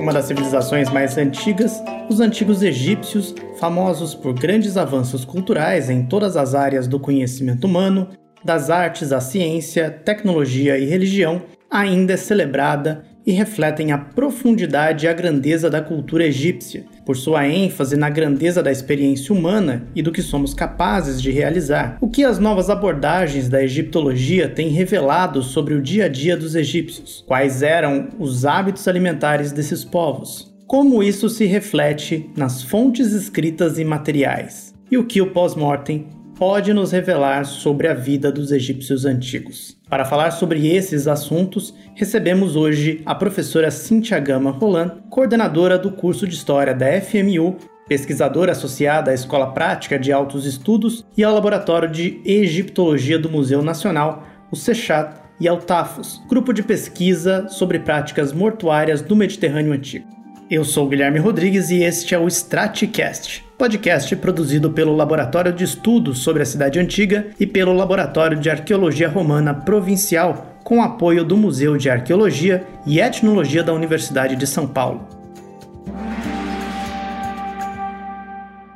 Uma das civilizações mais antigas, os antigos egípcios, famosos por grandes avanços culturais em todas as áreas do conhecimento humano, das artes à ciência, tecnologia e religião, ainda é celebrada e refletem a profundidade e a grandeza da cultura egípcia, por sua ênfase na grandeza da experiência humana e do que somos capazes de realizar. O que as novas abordagens da egiptologia têm revelado sobre o dia a dia dos egípcios? Quais eram os hábitos alimentares desses povos? Como isso se reflete nas fontes escritas e materiais? E o que o pós-mortem pode nos revelar sobre a vida dos egípcios antigos. Para falar sobre esses assuntos, recebemos hoje a professora Cintia Gama Roland, coordenadora do curso de História da FMU, pesquisadora associada à Escola Prática de Altos Estudos e ao Laboratório de Egiptologia do Museu Nacional, o SECHAT, e ao TAFOS, grupo de pesquisa sobre práticas mortuárias do Mediterrâneo Antigo. Eu sou Guilherme Rodrigues e este é o Stratcast podcast produzido pelo Laboratório de Estudos sobre a Cidade Antiga e pelo Laboratório de Arqueologia Romana Provincial, com apoio do Museu de Arqueologia e Etnologia da Universidade de São Paulo.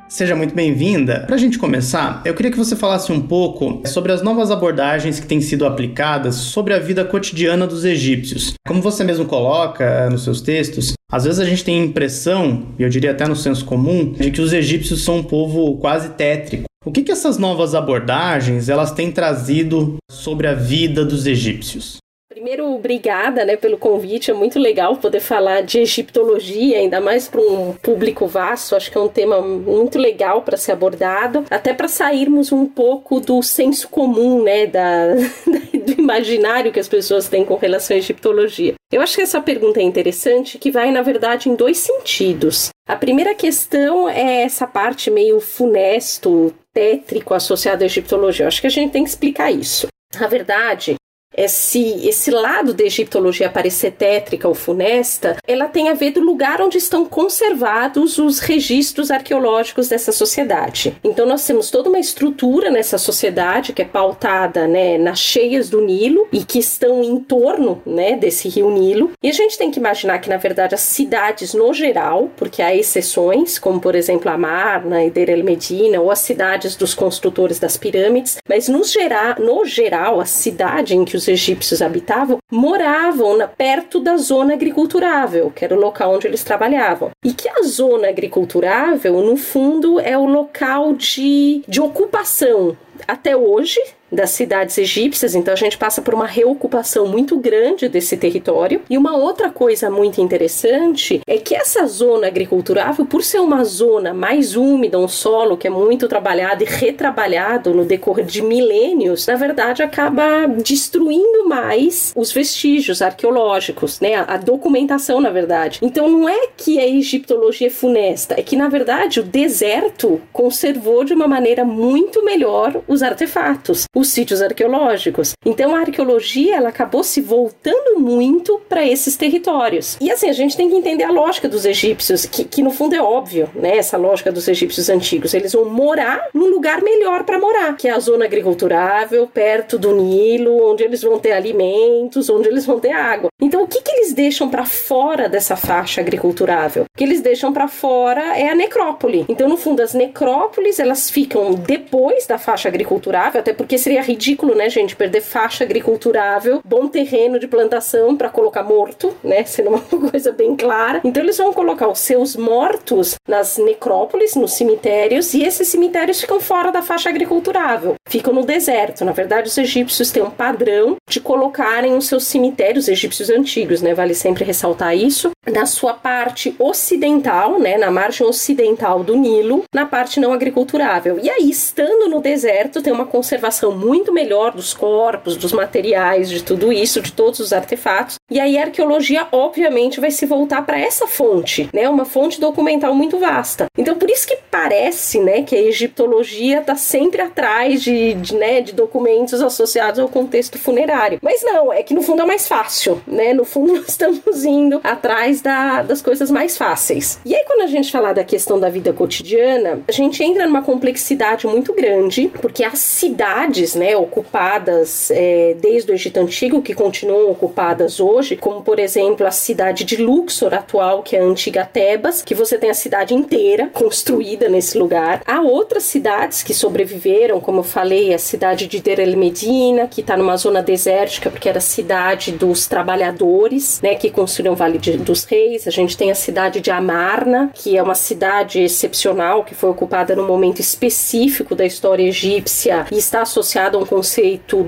Seja muito bem-vinda. Para a gente começar, eu queria que você falasse um pouco sobre as novas abordagens que têm sido aplicadas sobre a vida cotidiana dos egípcios. Como você mesmo coloca nos seus textos, às vezes a gente tem a impressão, e eu diria até no senso comum, de que os egípcios são um povo quase tétrico. O que, que essas novas abordagens elas têm trazido sobre a vida dos egípcios? Primeiro, obrigada né, pelo convite, é muito legal poder falar de egiptologia, ainda mais para um público vasto, acho que é um tema muito legal para ser abordado, até para sairmos um pouco do senso comum, né, da, do imaginário que as pessoas têm com relação à egiptologia. Eu acho que essa pergunta é interessante, que vai, na verdade, em dois sentidos. A primeira questão é essa parte meio funesto, tétrico associada à egiptologia. Eu acho que a gente tem que explicar isso. Na verdade, esse, esse lado da egiptologia parecer tétrica ou funesta, ela tem a ver do lugar onde estão conservados os registros arqueológicos dessa sociedade. Então nós temos toda uma estrutura nessa sociedade que é pautada né, nas cheias do Nilo e que estão em torno né, desse rio Nilo. E a gente tem que imaginar que, na verdade, as cidades no geral, porque há exceções, como por exemplo a Marna e Deir el Medina, ou as cidades dos construtores das pirâmides, mas no, gera, no geral, a cidade em que os os egípcios habitavam moravam na, perto da zona agriculturável, que era o local onde eles trabalhavam. E que a zona agriculturável, no fundo, é o local de, de ocupação até hoje das cidades egípcias, então a gente passa por uma reocupação muito grande desse território. E uma outra coisa muito interessante é que essa zona agriculturável, por ser uma zona mais úmida, um solo que é muito trabalhado e retrabalhado no decorrer de milênios, na verdade acaba destruindo mais os vestígios arqueológicos, né? A documentação, na verdade. Então não é que a egiptologia é funesta, é que na verdade o deserto conservou de uma maneira muito melhor os artefatos os sítios arqueológicos. Então a arqueologia ela acabou se voltando muito para esses territórios. E assim, a gente tem que entender a lógica dos egípcios, que, que no fundo é óbvio, né? Essa lógica dos egípcios antigos. Eles vão morar num lugar melhor para morar, que é a zona agriculturável, perto do Nilo, onde eles vão ter alimentos, onde eles vão ter água. Então o que, que eles deixam para fora dessa faixa agriculturável? O que eles deixam para fora é a necrópole. Então, no fundo, as necrópoles elas ficam depois da faixa agriculturável, até porque seria ridículo, né, gente, perder faixa agriculturável, bom terreno de plantação para colocar morto, né, sendo uma coisa bem clara. Então eles vão colocar os seus mortos nas necrópolis, nos cemitérios, e esses cemitérios ficam fora da faixa agriculturável, ficam no deserto. Na verdade, os egípcios têm um padrão de colocarem os seus cemitérios egípcios antigos, né, vale sempre ressaltar isso, na sua parte ocidental, né, na margem ocidental do Nilo, na parte não agriculturável. E aí, estando no deserto, tem uma conservação muito melhor dos corpos, dos materiais, de tudo isso, de todos os artefatos. E aí a arqueologia, obviamente, vai se voltar para essa fonte, né? Uma fonte documental muito vasta. Então, por isso que parece, né, que a egiptologia está sempre atrás de, de, né, de documentos associados ao contexto funerário. Mas não, é que no fundo é mais fácil, né? No fundo, nós estamos indo atrás da, das coisas mais fáceis. E aí, quando a gente falar da questão da vida cotidiana, a gente entra numa complexidade muito grande, porque as cidades, né, ocupadas é, desde o Egito Antigo, que continuam ocupadas hoje, como por exemplo a cidade de Luxor atual, que é a antiga Tebas, que você tem a cidade inteira construída nesse lugar. Há outras cidades que sobreviveram, como eu falei, a cidade de Der El Medina, que está numa zona desértica, porque era a cidade dos trabalhadores, né, que construíram o Vale de, dos Reis. A gente tem a cidade de Amarna, que é uma cidade excepcional, que foi ocupada num momento específico da história egípcia e está associada a um conceito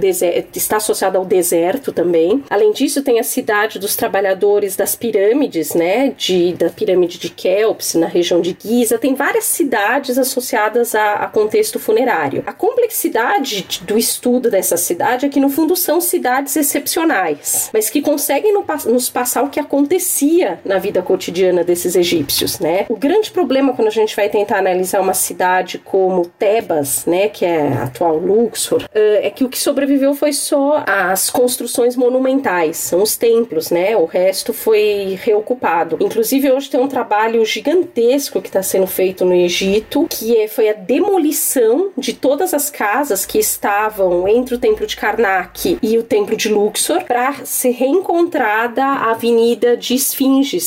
está associada ao deserto também. Além disso, tem a cidade dos trabalhadores das pirâmides, né, de, da pirâmide de Kelps, na região de Giza. Tem várias cidades associadas a, a contexto funerário. A complexidade do estudo dessa cidade é que, no fundo, são cidades excepcionais, mas que conseguem nos passar o que acontecia na vida cotidiana desses egípcios, né? O grande problema quando a gente vai tentar analisar uma cidade como Tebas, né, que é a atual Luxor, é que o que sobreviveu foi só as construções monumentais, são os templos, né? O resto foi reocupado. Inclusive hoje tem um trabalho gigantesco que está sendo feito no Egito, que é, foi a demolição de todas as casas que estavam entre o templo de Karnak e o templo de Luxor para ser reencontrada a avenida de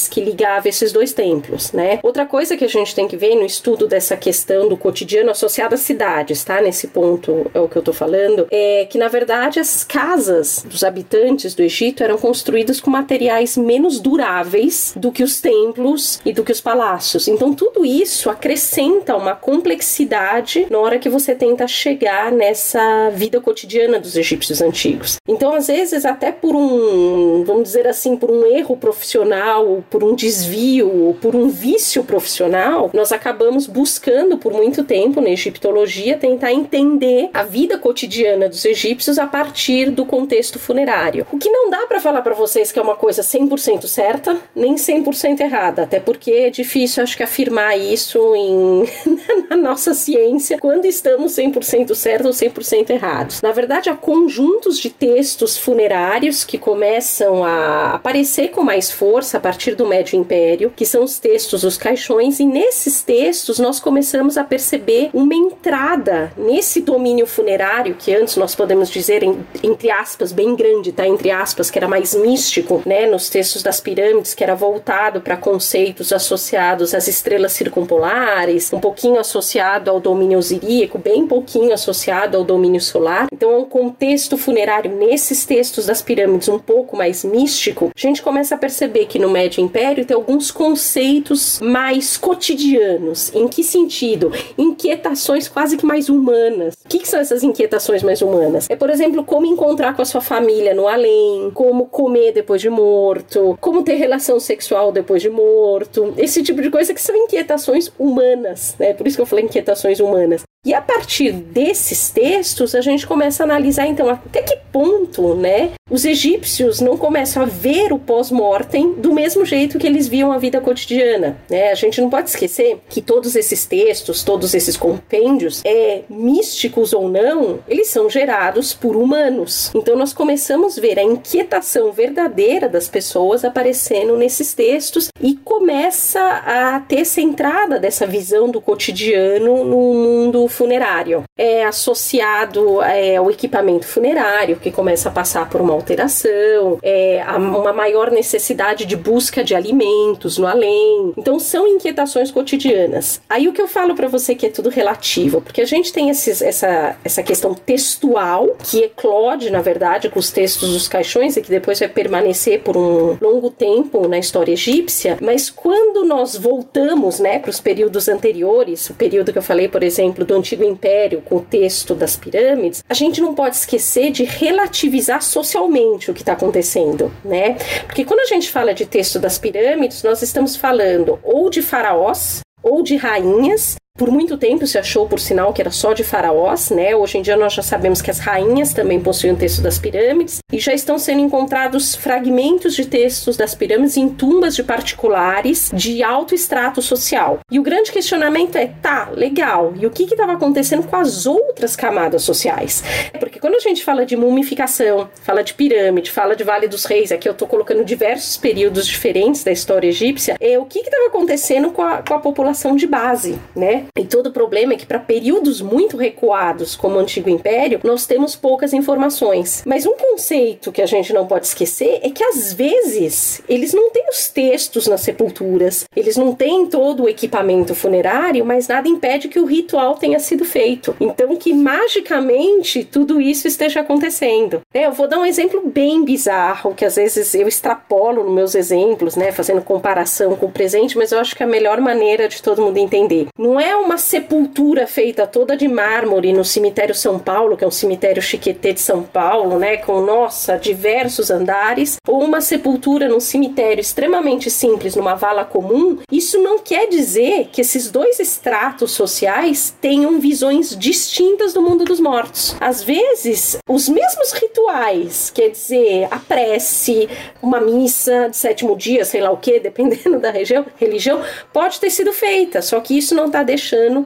Que ligava esses dois templos, né? Outra coisa que a gente tem que ver no estudo dessa questão do cotidiano associado às cidades, tá? Nesse ponto é o que eu tô falando, é que na verdade as casas dos habitantes do Egito eram construídas com materiais menos duráveis do que os templos e do que os palácios. Então tudo isso acrescenta uma complexidade na hora que você tenta chegar nessa vida cotidiana dos egípcios antigos. Então às vezes até por um, vamos dizer assim, por um erro profissional, por um desvio, por um vício profissional, nós acabamos buscando por muito tempo na egiptologia tentar entender a vida cotidiana dos egípcios a partir do contexto funerário. O que não dá para falar para vocês que é uma coisa 100% certa, nem 100% errada, até porque é difícil acho que afirmar isso em na nossa ciência quando estamos 100% certos ou 100% errados. Na verdade, há conjuntos de textos funerários que começam a aparecer com mais força a partir do Médio Império, que são os textos dos caixões, e nesses textos nós começamos a perceber uma entrada nesse domínio funerário, que antes nós podemos dizer, entre aspas, bem grande, tá? Entre aspas, que era mais místico, né? Nos textos das pirâmides, que era voltado para conceitos associados às estrelas circumpolares, um pouquinho associado ao domínio osiríaco, bem pouquinho associado ao domínio solar. Então, é um contexto funerário nesses textos das pirâmides um pouco mais místico, a gente começa a perceber que no Médio Império tem alguns conceitos mais cotidianos. Em que sentido? Inquietações quase que mais humanas. O que, que são essas inquietações mais humanas? É, por exemplo, como encontrar com a sua família no além, como comer depois de morto, como ter relação sexual depois de morto, esse tipo de coisa que são inquietações humanas, né? Por isso que eu falei inquietações humanas. E a partir desses textos, a gente começa a analisar então até que ponto, né, os egípcios não começam a ver o pós-mortem do mesmo jeito que eles viam a vida cotidiana, né? A gente não pode esquecer que todos esses textos, todos esses compêndios, é místicos ou não, eles são gerados por humanos. Então nós começamos a ver a inquietação verdadeira das pessoas aparecendo nesses textos e começa a ter essa entrada dessa visão do cotidiano no mundo funerário. É associado é, ao equipamento funerário, que começa a passar por uma alteração, é, uma maior necessidade de busca de alimentos no além. Então, são inquietações cotidianas. Aí, o que eu falo para você que é tudo relativo, porque a gente tem esses, essa, essa questão textual, que eclode, na verdade, com os textos dos caixões e que depois vai permanecer por um longo tempo na história egípcia, mas quando nós voltamos né, para os períodos anteriores, o período que eu falei, por exemplo, do Antigo Império, com o texto das pirâmides, a gente não pode esquecer de relativizar socialmente o que está acontecendo, né? Porque quando a gente fala de texto das pirâmides, nós estamos falando ou de faraós ou de rainhas Por muito tempo se achou, por sinal, que era só de faraós, né? Hoje em dia nós já sabemos que as rainhas também possuem o texto das pirâmides e já estão sendo encontrados fragmentos de textos das pirâmides em tumbas de particulares de alto extrato social. E o grande questionamento é: tá, legal, e o que estava acontecendo com as outras camadas sociais? Porque quando a gente fala de mumificação, fala de pirâmide, fala de Vale dos Reis, aqui eu estou colocando diversos períodos diferentes da história egípcia, é o que estava acontecendo com a, com a população de base, né? E todo o problema é que para períodos muito recuados, como o Antigo Império, nós temos poucas informações. Mas um conceito que a gente não pode esquecer é que às vezes eles não têm os textos nas sepulturas, eles não têm todo o equipamento funerário, mas nada impede que o ritual tenha sido feito. Então que magicamente tudo isso esteja acontecendo. É, eu vou dar um exemplo bem bizarro que às vezes eu extrapolo nos meus exemplos, né, fazendo comparação com o presente, mas eu acho que é a melhor maneira de todo mundo entender. Não é uma sepultura feita toda de mármore no cemitério São Paulo, que é um cemitério chiquetê de São Paulo, né, com nossa, diversos andares, ou uma sepultura num cemitério extremamente simples, numa vala comum, isso não quer dizer que esses dois estratos sociais tenham visões distintas do mundo dos mortos. Às vezes, os mesmos rituais, quer dizer, a prece, uma missa de sétimo dia, sei lá o que, dependendo da região, religião, pode ter sido feita, só que isso não está deixando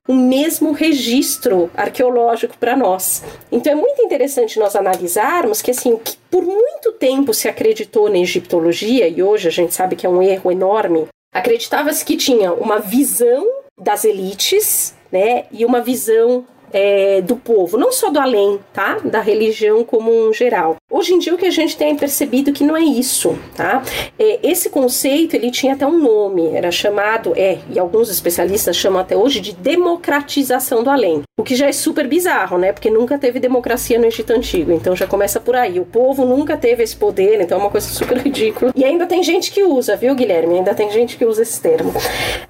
o mesmo registro arqueológico para nós. Então é muito interessante nós analisarmos que assim, que por muito tempo se acreditou na egiptologia e hoje a gente sabe que é um erro enorme, acreditava-se que tinha uma visão das elites, né, e uma visão é, do povo, não só do além, tá? Da religião como um geral. Hoje em dia o que a gente tem percebido que não é isso, tá? É, esse conceito ele tinha até um nome, era chamado, é, e alguns especialistas chamam até hoje de democratização do além. O que já é super bizarro, né? Porque nunca teve democracia no Egito Antigo, então já começa por aí. O povo nunca teve esse poder, então é uma coisa super ridícula. E ainda tem gente que usa, viu, Guilherme? Ainda tem gente que usa esse termo.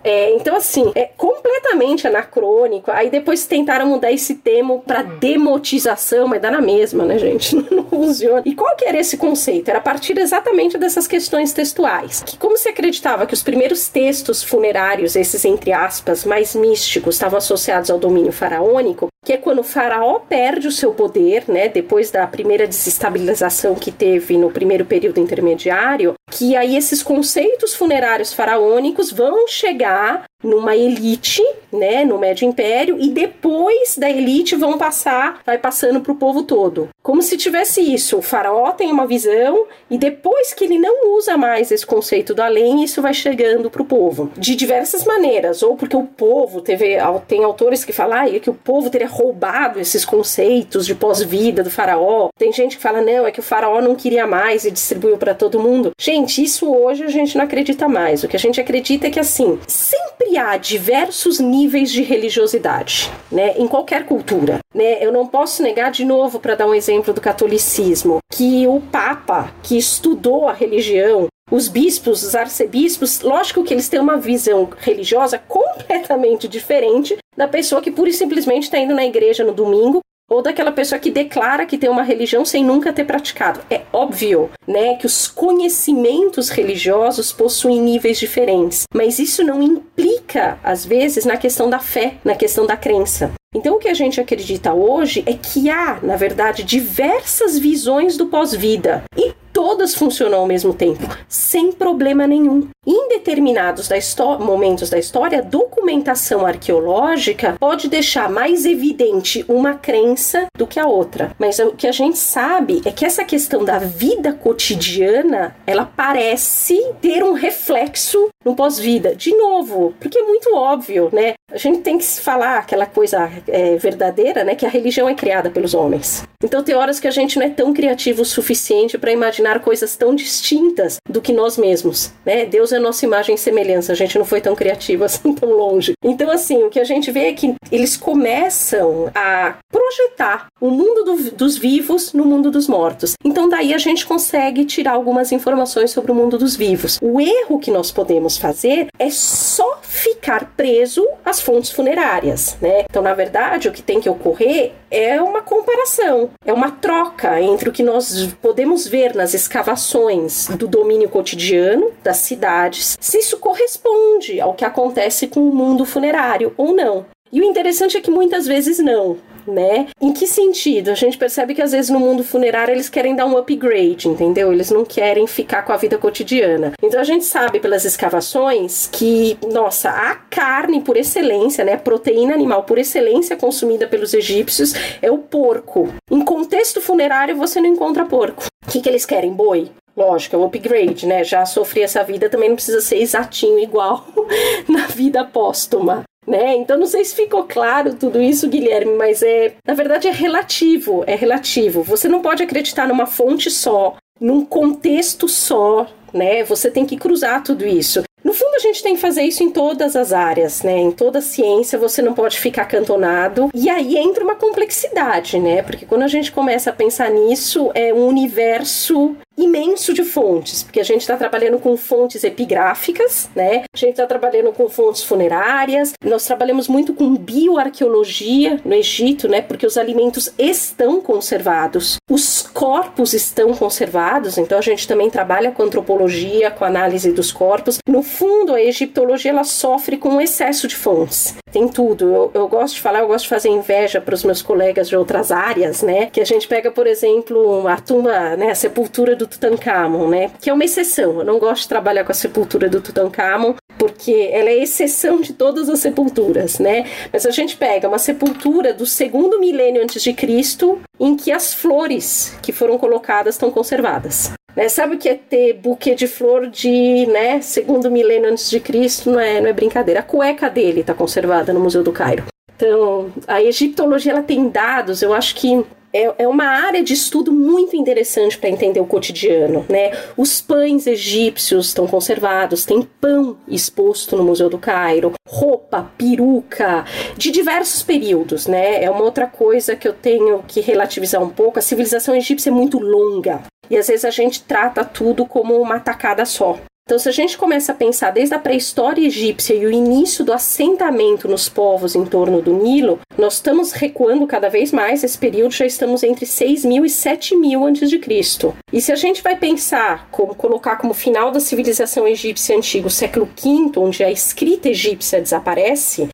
É, então, assim, é completamente anacrônico. Aí depois tentaram mudar esse termo para demotização, mas dá na mesma, né, gente? Não, não funciona. E qual que era esse conceito? Era a partir exatamente dessas questões textuais. Que como se acreditava que os primeiros textos funerários, esses entre aspas, mais místicos, estavam associados ao domínio faraônico, que é quando o faraó perde o seu poder, né, depois da primeira desestabilização que teve no primeiro período intermediário, que aí esses conceitos funerários faraônicos vão chegar numa elite, né, no Médio Império, e depois da elite vão passar, vai passando para o povo todo. Como se tivesse isso, o faraó tem uma visão e depois que ele não usa mais esse conceito do além, isso vai chegando para o povo. De diversas maneiras, ou porque o povo teve, tem autores que falam ah, que o povo teria roubado esses conceitos de pós-vida do faraó. Tem gente que fala não, é que o faraó não queria mais e distribuiu para todo mundo. Gente, isso hoje a gente não acredita mais. O que a gente acredita é que assim, sempre há diversos níveis de religiosidade, né, em qualquer cultura, né? Eu não posso negar de novo para dar um exemplo do catolicismo, que o papa que estudou a religião os bispos, os arcebispos, lógico que eles têm uma visão religiosa completamente diferente da pessoa que pura e simplesmente está indo na igreja no domingo ou daquela pessoa que declara que tem uma religião sem nunca ter praticado. É óbvio, né, que os conhecimentos religiosos possuem níveis diferentes, mas isso não implica, às vezes, na questão da fé, na questão da crença. Então, o que a gente acredita hoje é que há, na verdade, diversas visões do pós-vida e todas funcionam ao mesmo tempo, sem problema nenhum. Em determinados da momentos da história, a documentação arqueológica pode deixar mais evidente uma crença do que a outra. Mas o que a gente sabe é que essa questão da vida cotidiana, ela parece ter um reflexo no pós-vida. De novo, porque é muito óbvio, né? A gente tem que falar aquela coisa é, verdadeira, né? Que a religião é criada pelos homens. Então tem horas que a gente não é tão criativo o suficiente para imaginar coisas tão distintas do que nós mesmos, né? Deus é nossa imagem e semelhança. A gente não foi tão criativo assim tão longe. Então assim, o que a gente vê é que eles começam a projetar o mundo do, dos vivos no mundo dos mortos. Então daí a gente consegue tirar algumas informações sobre o mundo dos vivos. O erro que nós podemos fazer é só ficar preso às fontes funerárias, né? Então, na verdade, o que tem que ocorrer é uma comparação, é uma troca entre o que nós podemos ver nas escavações do domínio cotidiano das cidades, se isso corresponde ao que acontece com o mundo funerário ou não. E o interessante é que muitas vezes não né? Em que sentido? A gente percebe que às vezes no mundo funerário eles querem dar um upgrade, entendeu? Eles não querem ficar com a vida cotidiana. Então a gente sabe pelas escavações que, nossa, a carne por excelência, né, a proteína animal por excelência consumida pelos egípcios é o porco. Em contexto funerário você não encontra porco. O que, que eles querem? Boi. Lógico, é um upgrade, né? Já sofri essa vida, também não precisa ser exatinho igual na vida póstuma né? Então não sei se ficou claro tudo isso, Guilherme, mas é, na verdade é relativo, é relativo. Você não pode acreditar numa fonte só, num contexto só, né? Você tem que cruzar tudo isso. No fundo, a gente tem que fazer isso em todas as áreas, né? Em toda ciência, você não pode ficar cantonado. E aí entra uma complexidade, né? Porque quando a gente começa a pensar nisso, é um universo imenso de fontes, porque a gente está trabalhando com fontes epigráficas, né? A gente está trabalhando com fontes funerárias, nós trabalhamos muito com bioarqueologia no Egito, né? Porque os alimentos estão conservados, os corpos estão conservados, então a gente também trabalha com antropologia, com análise dos corpos. No fundo, a egiptologia ela sofre com um excesso de fontes. Tem tudo. Eu, eu gosto de falar, eu gosto de fazer inveja para os meus colegas de outras áreas, né? Que a gente pega, por exemplo, a tumba, né? A sepultura do Tutankhamon, né? Que é uma exceção. Eu não gosto de trabalhar com a sepultura do Tutankhamon porque ela é exceção de todas as sepulturas, né? Mas a gente pega uma sepultura do segundo milênio antes de Cristo, em que as flores que foram colocadas estão conservadas. Né? Sabe o que é ter buquê de flor de né, segundo milênio antes de Cristo? Não é, não é brincadeira. A cueca dele está conservada no Museu do Cairo. Então, a egiptologia ela tem dados, eu acho que é, é uma área de estudo muito interessante para entender o cotidiano, né? Os pães egípcios estão conservados, tem pão exposto no Museu do Cairo, roupa, peruca, de diversos períodos, né? É uma outra coisa que eu tenho que relativizar um pouco. A civilização egípcia é muito longa. E às vezes a gente trata tudo como uma tacada só. Então, se a gente começa a pensar desde a pré-história egípcia e o início do assentamento nos povos em torno do Nilo, nós estamos recuando cada vez mais. Esse período já estamos entre 6 mil e 7 mil antes de Cristo. E se a gente vai pensar como colocar como final da civilização egípcia antiga o século V, onde a escrita egípcia desaparece,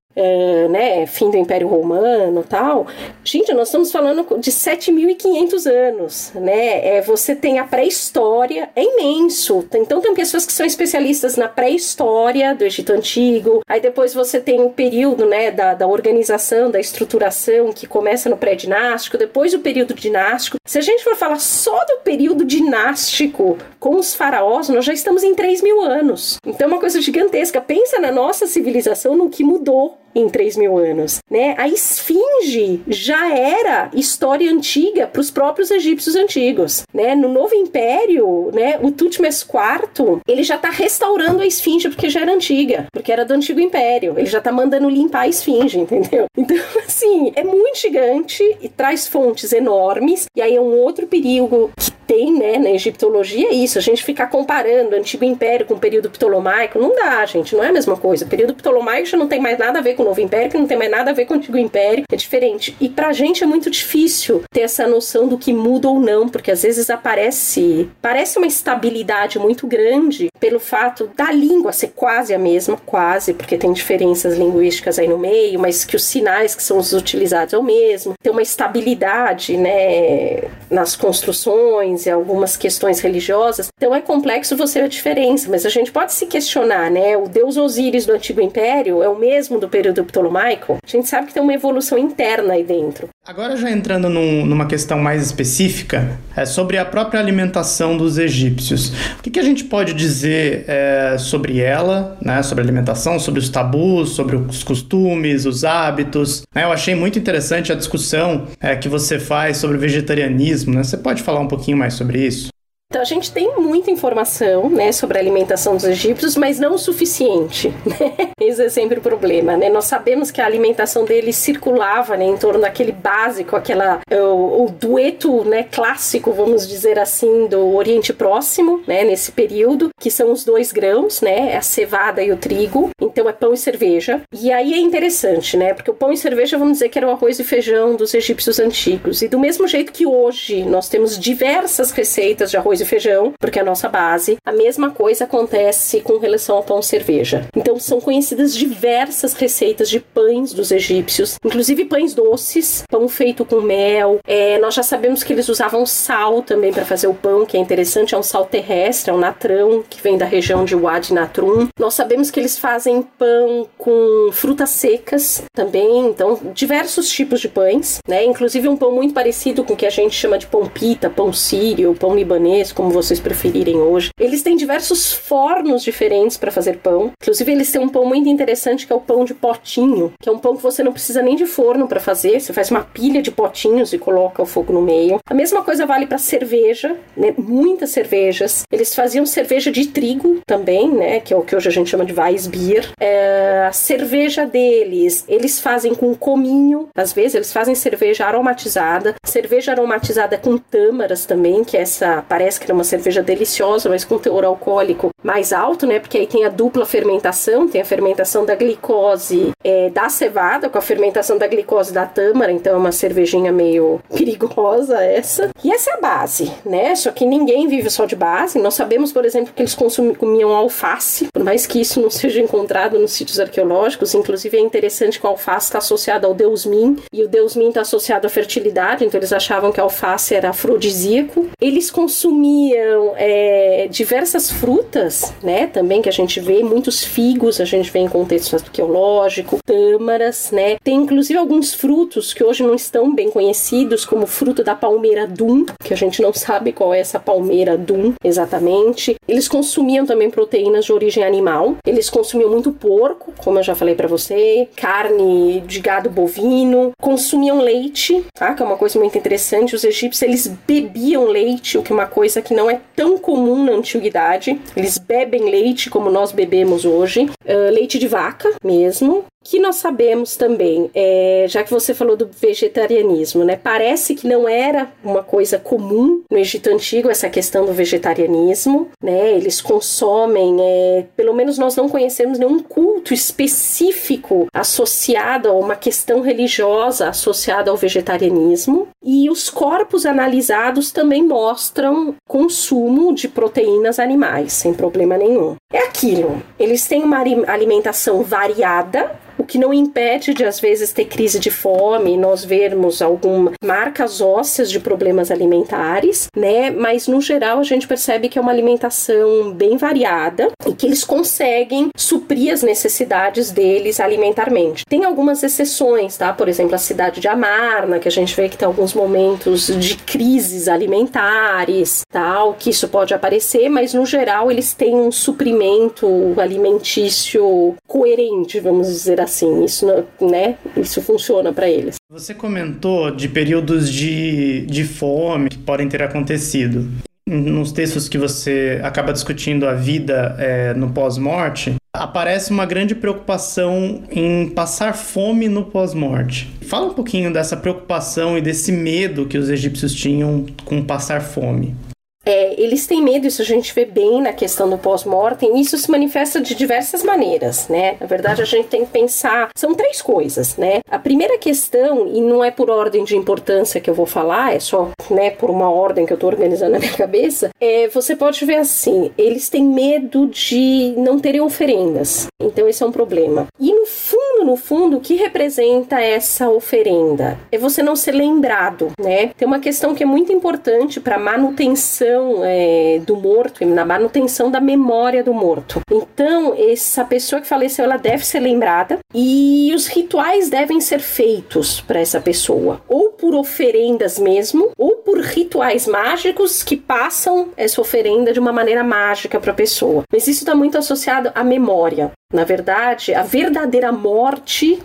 né, fim do Império Romano tal. Gente, nós estamos falando de 7.500 anos, né? É, você tem a pré-história, é imenso. Então tem pessoas que são especialistas na pré-história do Egito Antigo. Aí depois você tem o período, né, da, da organização, da estruturação que começa no pré-dinástico, depois o período dinástico. Se a gente for falar só do período dinástico com os faraós, nós já estamos em 3 mil anos. Então é uma coisa gigantesca. Pensa na nossa civilização, no que mudou em 3 mil anos, né? A esfinge já era história antiga para os próprios egípcios antigos, né? No Novo Império, né? O Tutmés IV, ele já está restaurando a esfinge porque já era antiga, porque era do Antigo Império. Ele já está mandando limpar a esfinge, entendeu? Então, assim, é muito gigante e traz fontes enormes. E aí é um outro perigo que tem, né, na egiptologia é isso. A gente ficar comparando o Antigo Império com o período ptolomaico, não dá, gente, não é a mesma coisa. O período ptolomaico já não tem mais nada a ver com o Novo Império, que não tem mais nada a ver com o Antigo Império, é diferente. E pra gente é muito difícil ter essa noção do que muda ou não, porque às vezes aparece, parece uma estabilidade muito grande pelo fato da língua ser quase a mesma, quase, porque tem diferenças linguísticas aí no meio, mas que os sinais que são os utilizados é o mesmo. Tem uma estabilidade, né, nas construções e algumas questões religiosas. Então é complexo você ver a diferença, mas a gente pode se questionar, né? O deus Osíris do Antigo Império é o mesmo do período ptolomaico, a gente sabe que tem uma evolução interna aí dentro. Agora, já entrando num, numa questão mais específica, é sobre a própria alimentação dos egípcios. O que, que a gente pode dizer é, sobre ela, né, sobre a alimentação, sobre os tabus, sobre os costumes, os hábitos? Né? Eu achei muito interessante a discussão é, que você faz sobre o vegetarianismo. Né? Você pode falar um pouquinho mais sobre isso? Então a gente tem muita informação, né, sobre a alimentação dos egípcios, mas não o suficiente. Né? Esse é sempre o problema, né? Nós sabemos que a alimentação deles circulava, né, em torno daquele básico, aquela o, o, dueto, né, clássico, vamos dizer assim, do Oriente Próximo, né, nesse período, que são os dois grãos, né, a cevada e o trigo. Então é pão e cerveja. E aí é interessante, né, porque o pão e cerveja, vamos dizer que era o arroz e feijão dos egípcios antigos. E do mesmo jeito que hoje nós temos diversas receitas de arroz arroz e feijão, porque é a nossa base. A mesma coisa acontece com relação ao pão cerveja. Então são conhecidas diversas receitas de pães dos egípcios, inclusive pães doces, pão feito com mel. É, nós já sabemos que eles usavam sal também para fazer o pão, que é interessante, é um sal terrestre, é um natrão que vem da região de Wadi Natrum. Nós sabemos que eles fazem pão com frutas secas também, então diversos tipos de pães, né? Inclusive um pão muito parecido com o que a gente chama de pão pita, pão sírio, pão libanês, como vocês preferirem hoje. Eles têm diversos fornos diferentes para fazer pão. Inclusive eles têm um pão muito interessante que é o pão de potinho, que é um pão que você não precisa nem de forno para fazer, você faz uma pilha de potinhos e coloca o fogo no meio. A mesma coisa vale para cerveja, né? Muitas cervejas. Eles faziam cerveja de trigo também, né? Que é o que hoje a gente chama de Weissbier. É, a cerveja deles, eles fazem com cominho, às vezes eles fazem cerveja aromatizada, cerveja aromatizada com tâmaras também, que essa parece que é uma cerveja deliciosa, mas com teor alcoólico mais alto, né? Porque aí tem a dupla fermentação, tem a fermentação da glicose é, da cevada com a fermentação da glicose da tâmara, então é uma cervejinha meio perigosa essa. E essa é a base, né? Só que ninguém vive só de base. Nós sabemos, por exemplo, que eles comiam alface, por mais que isso não seja encontrado nos sítios arqueológicos. Inclusive é interessante que o alface está associado ao deus Min e o deus Min está associado à fertilidade, então eles achavam que a alface era afrodisíaco. Eles consumiam é, diversas frutas, né? Também que a gente vê muitos figos, a gente vê em contexto arqueológico, tâmaras, né? Tem inclusive alguns frutos que hoje não estão bem conhecidos, como fruto da palmeira dum, que a gente não sabe qual é essa palmeira dum exatamente. Eles consumiam também proteínas de origem animal. Eles consumiam muito porco, como eu já falei para você, carne de gado bovino, consumiam leite, tá? Que é uma coisa muito interessante. Os egípcios eles bebiam leite, o que é uma coisa que não é tão comum na antiguidade. Eles bebem leite como nós bebemos hoje, uh, leite de vaca mesmo que nós sabemos também, é, já que você falou do vegetarianismo, né? Parece que não era uma coisa comum no Egito Antigo essa questão do vegetarianismo, né? Eles consomem, é, pelo menos nós não conhecemos nenhum culto específico associado a uma questão religiosa associada ao vegetarianismo. E os corpos analisados também mostram consumo de proteínas animais, sem problema nenhum. É aquilo, eles têm uma alimentação variada, o que não impede de às vezes ter crise de fome, nós vermos algumas marcas ósseas de problemas alimentares, né? Mas no geral a gente percebe que é uma alimentação bem variada e que eles conseguem suprir as necessidades deles alimentarmente. Tem algumas exceções, tá? Por exemplo, a cidade de Amarna, que a gente vê que tem alguns momentos de crises alimentares, tal, que isso pode aparecer, mas no geral eles têm um suprimento alimentício coerente, vamos dizer assim assim, isso, né, isso funciona para eles. Você comentou de períodos de, de fome que podem ter acontecido. Nos textos que você acaba discutindo a vida é, no pós-morte, aparece uma grande preocupação em passar fome no pós-morte. Fala um pouquinho dessa preocupação e desse medo que os egípcios tinham com passar fome. Eles têm medo, isso a gente vê bem na questão do pós-mortem, isso se manifesta de diversas maneiras, né? Na verdade, a gente tem que pensar, são três coisas, né? A primeira questão, e não é por ordem de importância que eu vou falar, é só, né, por uma ordem que eu tô organizando na minha cabeça, é, você pode ver assim, eles têm medo de não terem oferendas, então esse é um problema. E no fundo, no fundo, o que representa essa oferenda? É você não ser lembrado, né? Tem uma questão que é muito importante para manutenção manutenção é, do morto, na manutenção da memória do morto. Então, essa pessoa que faleceu, ela deve ser lembrada e os rituais devem ser feitos para essa pessoa, ou por oferendas mesmo, ou por rituais mágicos que passam essa oferenda de uma maneira mágica para a pessoa. Mas isso está muito associado à memória. Na verdade, a verdadeira morte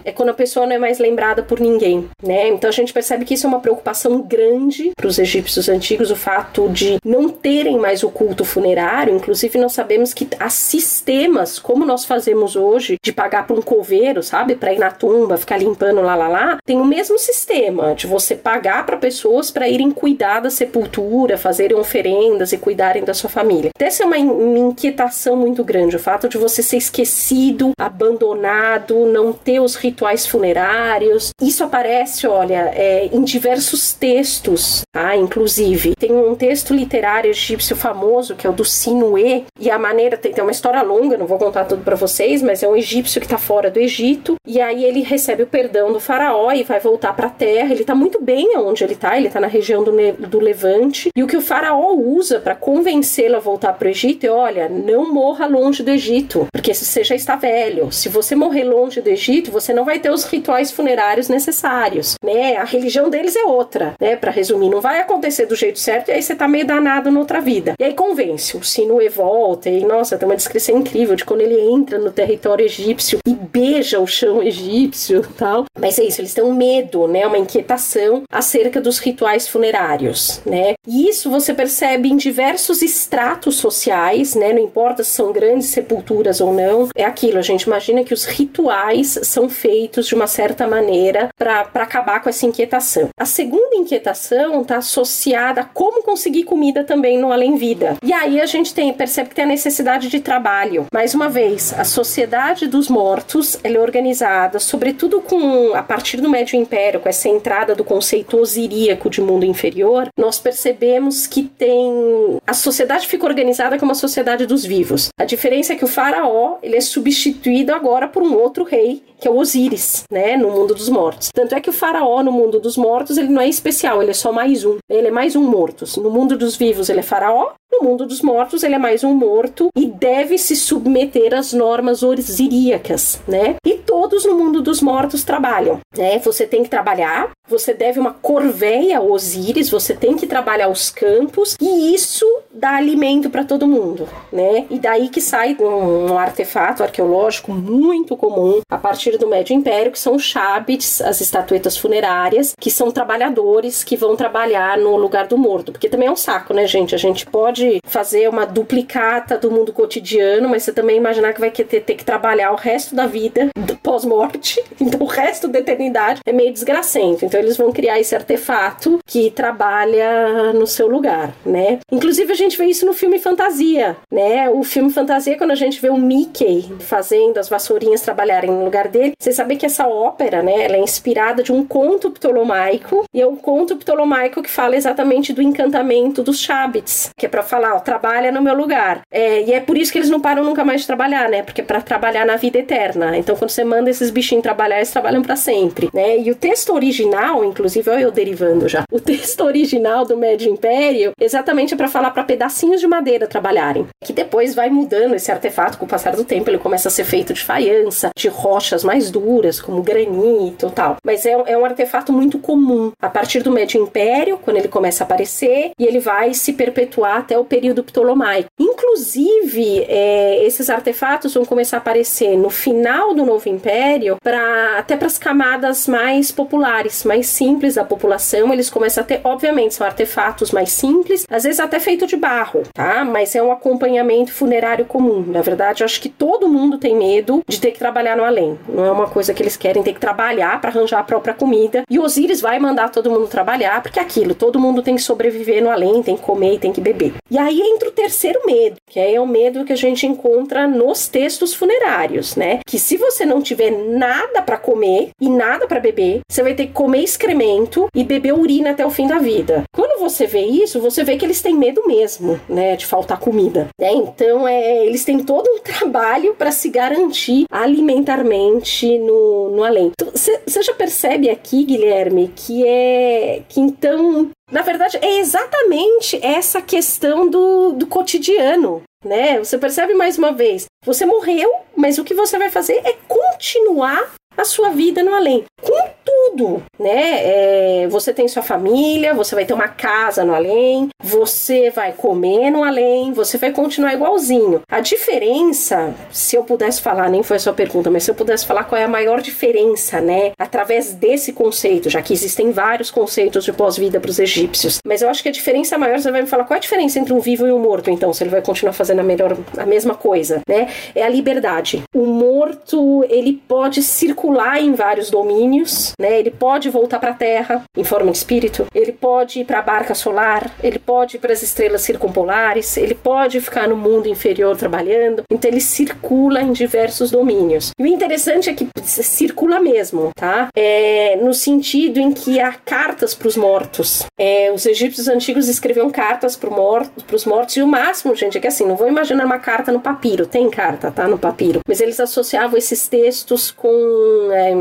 é quando a pessoa não é mais lembrada por ninguém, né? Então a gente percebe que isso é uma preocupação grande para os egípcios antigos, o fato de não terem mais o culto funerário. Inclusive, nós sabemos que há sistemas, como nós fazemos hoje, de pagar para um coveiro, sabe? Para ir na tumba, ficar limpando lá, lá, lá. Tem o mesmo sistema de você pagar para pessoas para irem cuidar da sepultura, fazerem oferendas e cuidarem da sua família. Essa é uma, uma inquietação muito grande, o fato de você ser esquecido, abandonado, não ter os rituais funerários. Isso aparece, olha, é, em diversos textos, tá? Inclusive, tem um texto literário egípcio famoso que é o do Sinué, e a maneira tem, tem uma história longa, não vou contar tudo para vocês, mas é um egípcio que tá fora do Egito, e aí ele recebe o perdão do faraó e vai voltar para a terra. Ele tá muito bem onde ele tá, ele tá na região do, do Levante, e o que o faraó usa para convencê-lo a voltar para o Egito é: olha, não morra longe do Egito, porque você já está velho. Se você morrer longe do Egito, você não vai ter os rituais funerários necessários, né? A religião deles é outra, né? Para resumir, não vai acontecer do jeito certo e aí você tá meio danado noutra vida. E aí convence, o Sinué volta e nossa, tem uma descrição incrível de quando ele entra no território egípcio e beija o chão egípcio, tal. Mas é isso, eles têm um medo, né? Uma inquietação acerca dos rituais funerários, né? E isso você percebe em diversos estratos sociais, né? Não importa se são grandes sepulturas ou não. É aquilo, a gente imagina que os rituais são feitos de uma certa maneira para acabar com essa inquietação. A segunda inquietação está associada a como conseguir comida também no além-vida. E aí a gente tem, percebe que tem a necessidade de trabalho. Mais uma vez, a sociedade dos mortos é organizada, sobretudo com a partir do Médio Império, com essa entrada do conceito osiríaco de mundo inferior, nós percebemos que tem a sociedade fica organizada como a sociedade dos vivos. A diferença é que o faraó ele é substituído agora por um outro rei que é o Osíris, né, no mundo dos mortos. Tanto é que o faraó no mundo dos mortos, ele não é especial, ele é só mais um. Ele é mais um mortos. No mundo dos vivos, ele é faraó, no mundo dos mortos, ele é mais um morto e deve se submeter às normas osiríacas, né? E todos no mundo dos mortos trabalham, né? Você tem que trabalhar, você deve uma corveia a Osíris, você tem que trabalhar os campos e isso dá alimento para todo mundo, né? E daí que sai um, um, artefato arqueológico muito comum a partir do Médio Império, que são os chabits, as estatuetas funerárias, que são trabalhadores que vão trabalhar no lugar do morto, porque também é um saco, né, gente? A gente pode fazer uma duplicata do mundo cotidiano, mas você também imaginar que vai ter, ter que trabalhar o resto da vida pós-morte, então o resto da eternidade é meio desgracento. Então eles vão criar esse artefato que trabalha no seu lugar, né? Inclusive a gente vê isso no filme Fantasia, né? O filme Fantasia, quando a gente vê o Mickey fazendo as vassourinhas trabalharem no lugar dele, você sabe que essa ópera, né? Ela é inspirada de um conto ptolomaico e é um conto ptolomaico que fala exatamente do encantamento dos Chabits, que é para falar, ó, trabalha no meu lugar. É, e é por isso que eles não param nunca mais de trabalhar, né? Porque é para trabalhar na vida eterna. Então quando você manda esses bichinhos trabalhar, eles trabalham para sempre, né? E o texto original, inclusive, olha eu derivando já. O texto original do Médio Império exatamente é para falar para pedacinhos de madeira trabalharem, que depois vai mudando esse artefato com o passar do tempo, ele começa a ser feito de faiança, de rochas mais duras, como granito e tal. Mas é, é um artefato muito comum a partir do Médio Império, quando ele começa a aparecer, e ele vai se perpetuar até o período ptolomaico. Inclusive, é, esses artefatos vão começar a aparecer no final do Novo Império, para até para as camadas mais populares, mais simples da população. Eles começam a ter, obviamente, são artefatos mais simples, às vezes até feito de barro, tá? Mas é um acompanhamento funerário comum. Na verdade, eu acho que todo mundo tem medo de ter que trabalhar no além. Não é uma coisa que eles querem ter que trabalhar para arranjar a própria comida. E Osíris vai mandar todo mundo trabalhar, porque é aquilo, todo mundo tem que sobreviver no além, tem que comer e tem que beber. E aí entra o terceiro medo, que é o medo que a gente encontra nos textos funerários, né? Que se você não tiver nada para comer e nada para beber, você vai ter que comer excremento e beber urina até o fim da vida. Quando você vê isso, você vê que eles têm medo mesmo, né, de faltar comida. Né? Então, é, eles têm todo um trabalho para se garantir alimentarmente no, no além. Você então, já percebe aqui, Guilherme, que é que então na verdade, é exatamente essa questão do, do cotidiano, né? Você percebe mais uma vez, você morreu, mas o que você vai fazer é continuar a sua vida no além. Com tudo, né? É, você tem sua família, você vai ter uma casa no além, você vai comer no além, você vai continuar igualzinho. A diferença, se eu pudesse falar, nem foi a sua pergunta, mas se eu pudesse falar qual é a maior diferença, né? Através desse conceito, já que existem vários conceitos de pós-vida para os egípcios, mas eu acho que a diferença maior, você vai me falar qual é a diferença entre um vivo e um morto, então, se ele vai continuar fazendo a melhor, a mesma coisa, né? É a liberdade. O morto, ele pode circular em vários domínios, né? Ele pode voltar para a Terra em forma de espírito, ele pode ir para a barca solar, ele pode ir para as estrelas circumpolares, ele pode ficar no mundo inferior trabalhando. Então ele circula em diversos domínios. E o interessante é que circula mesmo, tá? É, no sentido em que há cartas para os mortos. É, os egípcios antigos escreviam cartas para morto, os mortos e o máximo, gente, é que assim, não vou imaginar uma carta no papiro. Tem carta, tá? No papiro. Mas eles associavam esses textos com é,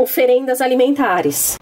oferendas alimentares.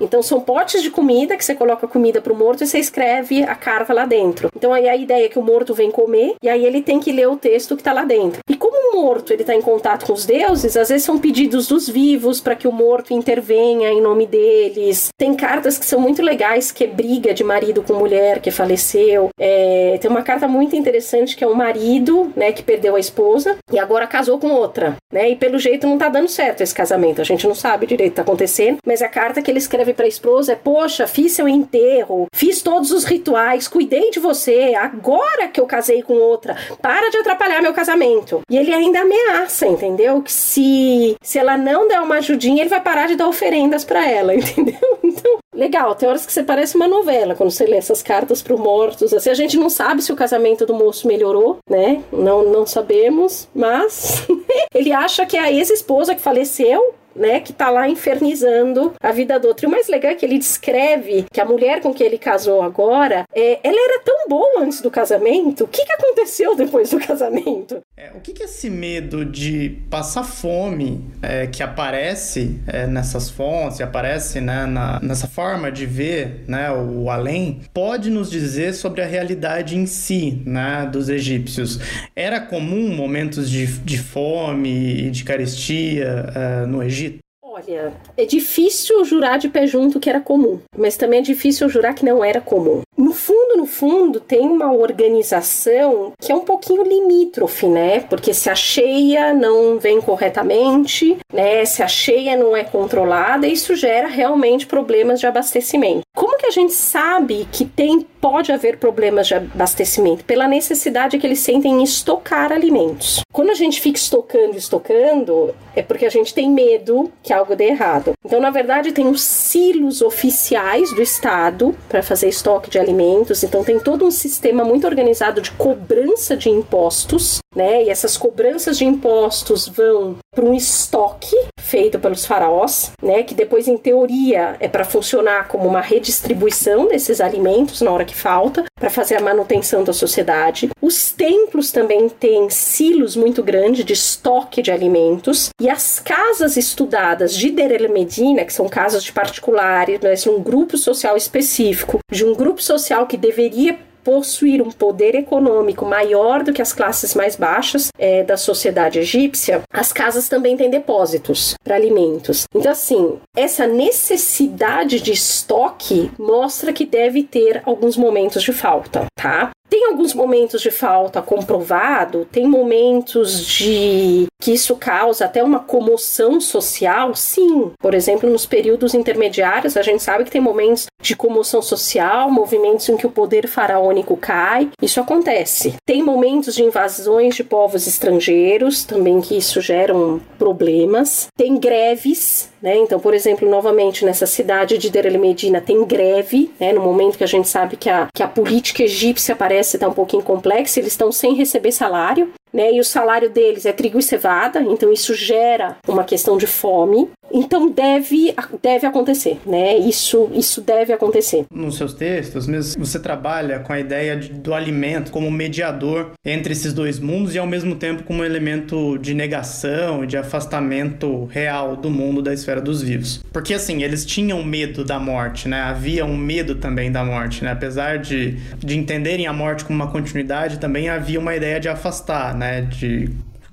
Então são potes de comida que você coloca comida para o morto e você escreve a carta lá dentro. Então aí a ideia é que o morto vem comer e aí ele tem que ler o texto que está lá dentro. E como o morto ele está em contato com os deuses, às vezes são pedidos dos vivos para que o morto intervenha em nome deles. Tem cartas que são muito legais, que é briga de marido com mulher que faleceu. É, tem uma carta muito interessante que é o marido, né, que perdeu a esposa e agora casou com outra, né? E pelo jeito não tá dando certo esse casamento. A gente não sabe direito o que tá acontecendo, mas a carta que ele escreve para a esposa é: "Poxa, fiz seu enterro, fiz todos os rituais, cuidei de você. Agora que eu casei com outra, para de atrapalhar meu casamento". E ele ainda ameaça, entendeu? Que se se ela não der uma ajudinha, ele vai parar de dar oferendas para ela, entendeu? Então, legal, tem horas que você parece uma novela quando você lê essas cartas pro mortos. Assim, a gente não sabe se o casamento do moço melhorou, né? Não, não sabemos, mas ele acha que é a ex-esposa que faleceu né, que tá lá infernizando a vida do outro. E o mais legal é que ele descreve que a mulher com que ele casou agora, é, ela era tão boa antes do casamento. O que, que aconteceu depois do casamento? É, o que, que esse medo de passar fome é, que aparece é, nessas fontes, aparece né, na, nessa forma de ver né, o além, pode nos dizer sobre a realidade em si né, dos egípcios? Era comum momentos de, de fome e de carestia é, no Egito? Olha, é difícil jurar de pé junto que era comum, mas também é difícil jurar que não era comum. No fundo, no fundo, tem uma organização que é um pouquinho limítrofe, né? Porque se a cheia não vem corretamente, né? Se a cheia não é controlada, isso gera realmente problemas de abastecimento. Como que a gente sabe que tem pode haver problemas de abastecimento? Pela necessidade que eles sentem em estocar alimentos. Quando a gente fica estocando, estocando, é porque a gente tem medo que algo dê errado. Então, na verdade, tem os silos oficiais do Estado para fazer estoque de alimentos. Então, tem todo um sistema muito organizado de cobrança de impostos, né? E essas cobranças de impostos vão para um estoque feito pelos faraós, né? Que depois, em teoria, é para funcionar como uma redistribuição desses alimentos na hora que falta, para fazer a manutenção da sociedade. Os templos também têm silos muito grandes de estoque de alimentos e as casas estudadas de Der el Medina, que são casas de particulares, mas um grupo social específico, de um grupo social que deveria possuir um poder econômico maior do que as classes mais baixas é, da sociedade egípcia, as casas também têm depósitos para alimentos. Então, assim, essa necessidade de estoque mostra que deve ter alguns momentos de falta, tá? Tem alguns momentos de falta comprovado, tem momentos de que isso causa até uma comoção social, sim. Por exemplo, nos períodos intermediários, a gente sabe que tem momentos de comoção social, movimentos em que o poder faraônico cai. Isso acontece. Tem momentos de invasões de povos estrangeiros, também que isso geram problemas. Tem greves né? Então, por exemplo, novamente nessa cidade de Der el Medina tem greve, né? no momento que a gente sabe que a, que a política egípcia parece estar um pouquinho complexa, eles estão sem receber salário, né? E o salário deles é trigo e cevada, então isso gera uma questão de fome. Então deve, deve acontecer, né? Isso, isso deve acontecer. Nos seus textos, mesmo você trabalha com a ideia de, do alimento como mediador entre esses dois mundos e ao mesmo tempo como um elemento de negação e de afastamento real do mundo da esfera dos vivos. Porque assim, eles tinham medo da morte, né? Havia um medo também da morte, né? Apesar de, de entenderem a morte como uma continuidade, também havia uma ideia de afastar, né? De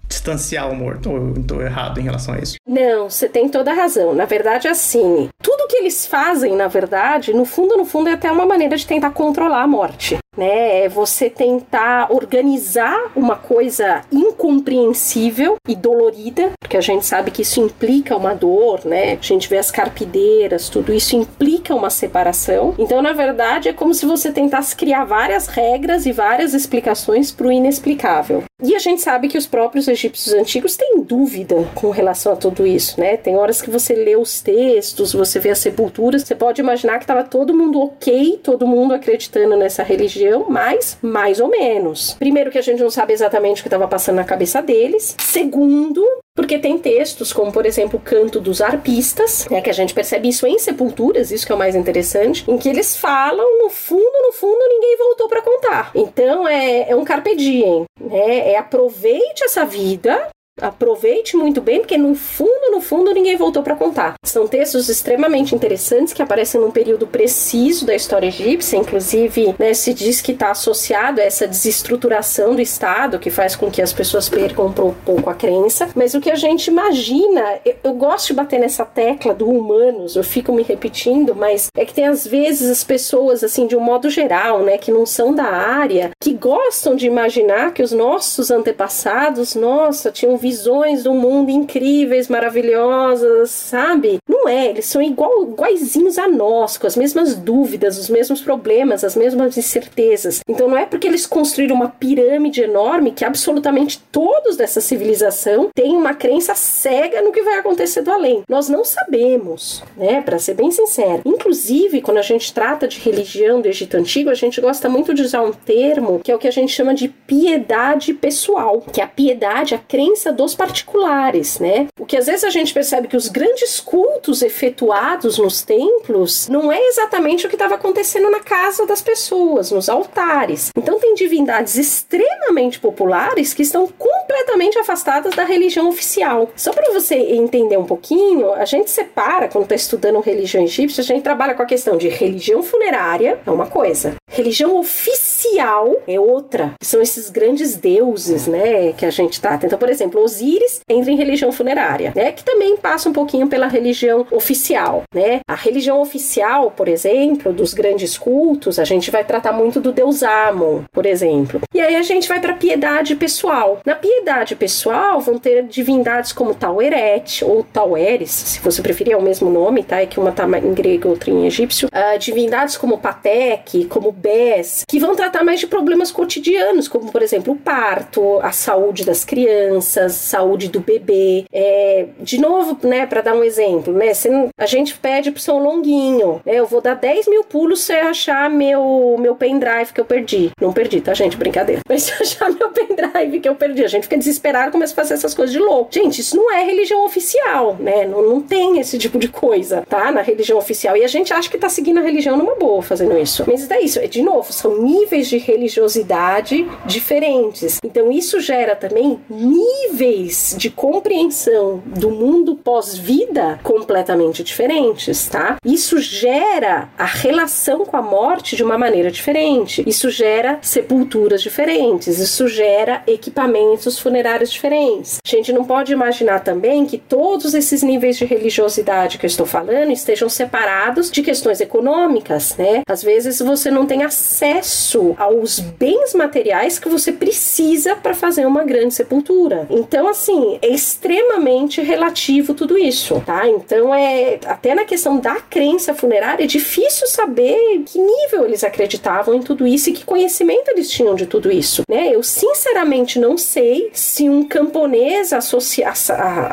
distanciar o morto. Ou eu estou errado em relação a isso? Não, você tem toda a razão. Na verdade, assim, tudo que eles fazem, na verdade, no fundo, no fundo, é até uma maneira de tentar controlar a morte. Né? É você tentar organizar uma coisa incompreensível e dolorida, porque a gente sabe que isso implica uma dor, né? A gente vê as carpideiras, tudo isso implica uma separação. Então, na verdade, é como se você tentasse criar várias regras e várias explicações para o inexplicável. E a gente sabe que os próprios egípcios antigos têm dúvida com relação a tudo isso, né? Tem horas que você lê os textos, você vê as sepulturas, você pode imaginar que estava todo mundo ok, todo mundo acreditando nessa religião, mas mais ou menos. Primeiro que a gente não sabe exatamente o que estava passando na cabeça deles. Segundo, porque tem textos, como por exemplo o canto dos arpistas, né, que a gente percebe isso em sepulturas, isso que é o mais interessante, em que eles falam, no fundo, no fundo, ninguém voltou para contar. Então é, é um carpe diem, né? É aproveite essa vida, Aproveite muito bem, porque no fundo, no fundo, ninguém voltou para contar. São textos extremamente interessantes que aparecem num período preciso da história egípcia, inclusive né, se diz que está associado a essa desestruturação do Estado, que faz com que as pessoas percam um pouco a crença. Mas o que a gente imagina, eu, eu gosto de bater nessa tecla do humanos, eu fico me repetindo, mas é que tem às vezes as pessoas, assim, de um modo geral, né, que não são da área, que gostam de imaginar que os nossos antepassados, nossa, tinham visões do mundo incríveis, maravilhosas, sabe? É, eles são igual, iguaizinhos a nós, com as mesmas dúvidas, os mesmos problemas, as mesmas incertezas. Então não é porque eles construíram uma pirâmide enorme que absolutamente todos dessa civilização têm uma crença cega no que vai acontecer do além. Nós não sabemos, né? Para ser bem sincero. Inclusive, quando a gente trata de religião do Egito Antigo, a gente gosta muito de usar um termo que é o que a gente chama de piedade pessoal, que é a piedade, a crença dos particulares, né? O que às vezes a gente percebe que os grandes cultos efetuados nos templos não é exatamente o que estava acontecendo na casa das pessoas, nos altares. Então tem divindades extremamente populares que estão completamente afastadas da religião oficial. Só para você entender um pouquinho, a gente separa quando está estudando religião egípcia, a gente trabalha com a questão de religião funerária, é uma coisa, religião oficial é outra. São esses grandes deuses, né, que a gente trata. Então, por exemplo, Osíris entra em religião funerária, né? Que também passa um pouquinho pela religião oficial, né? A religião oficial, por exemplo, dos grandes cultos, a gente vai tratar muito do deus Amon, por exemplo. E aí a gente vai para piedade pessoal. Na piedade pessoal vão ter divindades como Taueret ou Taueres, se você preferir é o mesmo nome, tá? É que uma tá em grego, outra em egípcio. Uh, divindades como Patek, como Bes, que vão tratar mais de problemas cotidianos, como por exemplo o parto, a saúde das crianças, saúde do bebê. É, de novo, né, para dar um exemplo, né, se a gente pede pro São Longuinho, né, eu vou dar 10 mil pulos se achar meu, meu pendrive que eu perdi. Não perdi, tá, gente? Brincadeira. Mas se achar meu pendrive que eu perdi, a gente fica desesperado e começa a fazer essas coisas de louco. Gente, isso não é religião oficial, né? Não, não tem esse tipo de coisa, tá? Na religião oficial. E a gente acha que tá seguindo a religião numa boa fazendo isso. Mas é isso. De novo, são níveis de religiosidade diferentes. Então isso gera também níveis de compreensão do mundo pós-vida completamente diferentes, tá? Isso gera a relação com a morte de uma maneira diferente. Isso gera sepulturas diferentes. Isso gera equipamentos funerários diferentes. A gente não pode imaginar também que todos esses níveis de religiosidade que eu estou falando estejam separados de questões econômicas, né? Às vezes você não tem acesso aos bens materiais que você precisa para fazer uma grande sepultura. Então, assim, é extremamente relativo tudo isso, tá? Então, é até na questão da crença funerária, é difícil saber que nível eles acreditavam em tudo isso e que conhecimento eles tinham de tudo isso, né? Eu sinceramente não sei se um camponês